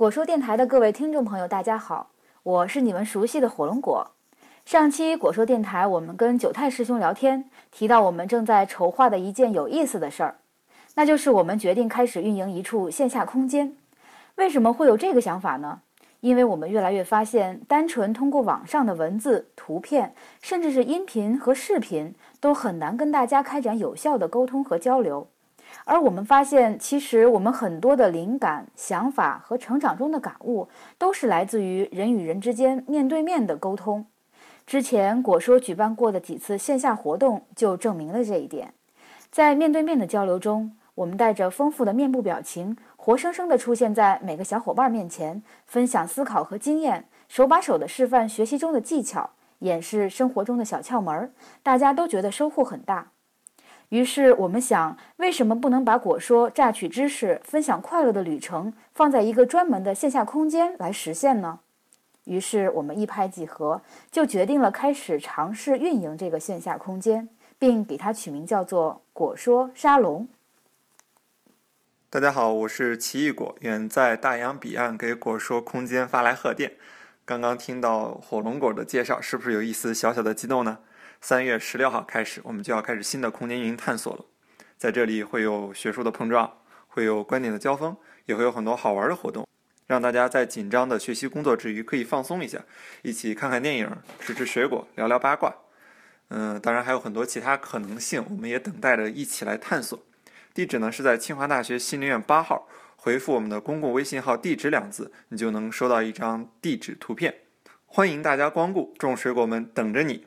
果说电台的各位听众朋友，大家好，我是你们熟悉的火龙果。上期果说电台，我们跟九太师兄聊天，提到我们正在筹划的一件有意思的事儿，那就是我们决定开始运营一处线下空间。为什么会有这个想法呢？因为我们越来越发现，单纯通过网上的文字、图片，甚至是音频和视频，都很难跟大家开展有效的沟通和交流。而我们发现，其实我们很多的灵感、想法和成长中的感悟，都是来自于人与人之间面对面的沟通。之前果说举办过的几次线下活动，就证明了这一点。在面对面的交流中，我们带着丰富的面部表情。活生生地出现在每个小伙伴面前，分享思考和经验，手把手地示范学习中的技巧，演示生活中的小窍门儿，大家都觉得收获很大。于是我们想，为什么不能把果说榨取知识、分享快乐的旅程放在一个专门的线下空间来实现呢？于是我们一拍即合，就决定了开始尝试运营这个线下空间，并给它取名叫做“果说沙龙”。大家好，我是奇异果，远在大洋彼岸给果说空间发来贺电。刚刚听到火龙果的介绍，是不是有一丝小小的激动呢？三月十六号开始，我们就要开始新的空间运营探索了。在这里会有学术的碰撞，会有观点的交锋，也会有很多好玩的活动，让大家在紧张的学习工作之余可以放松一下，一起看看电影，吃吃水果，聊聊八卦。嗯，当然还有很多其他可能性，我们也等待着一起来探索。地址呢是在清华大学新林院八号，回复我们的公共微信号“地址”两字，你就能收到一张地址图片。欢迎大家光顾，种水果们等着你。